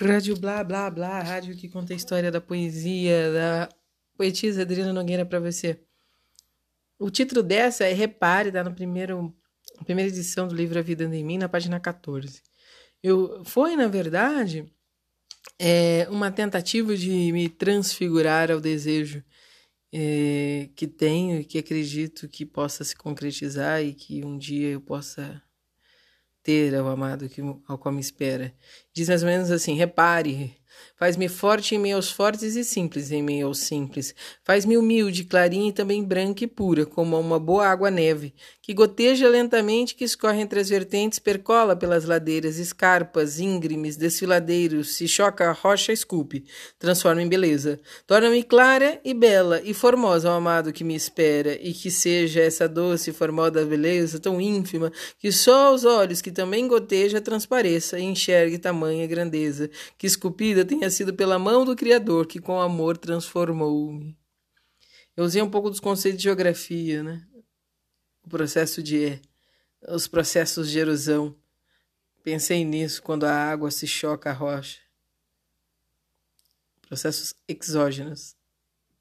Rádio Blá Blá Blá, rádio que conta a história da poesia, da poetisa Adriana Nogueira para você. O título dessa é Repare, dá primeiro, na primeira edição do livro A Vida em Mim, na página 14. Eu, foi, na verdade, é, uma tentativa de me transfigurar ao desejo é, que tenho e que acredito que possa se concretizar e que um dia eu possa ter ao amado que, ao qual me espera. Diz mais ou menos assim: repare, Faz-me forte em meio aos fortes e simples em meio aos simples. Faz-me humilde, clarinha e também branca e pura, como uma boa água-neve, que goteja lentamente, que escorre entre as vertentes, percola pelas ladeiras, escarpas, íngremes, desfiladeiros, se choca a rocha, esculpe, transforma em beleza. Torna-me clara e bela e formosa ao amado que me espera, e que seja essa doce e formosa beleza tão ínfima, que só aos olhos que também goteja transpareça e enxergue tamanha grandeza, que esculpida tenha sido pela mão do Criador que com amor transformou-me. Eu usei um pouco dos conceitos de geografia, né? O processo de os processos de erosão. Pensei nisso quando a água se choca a rocha. Processos exógenos.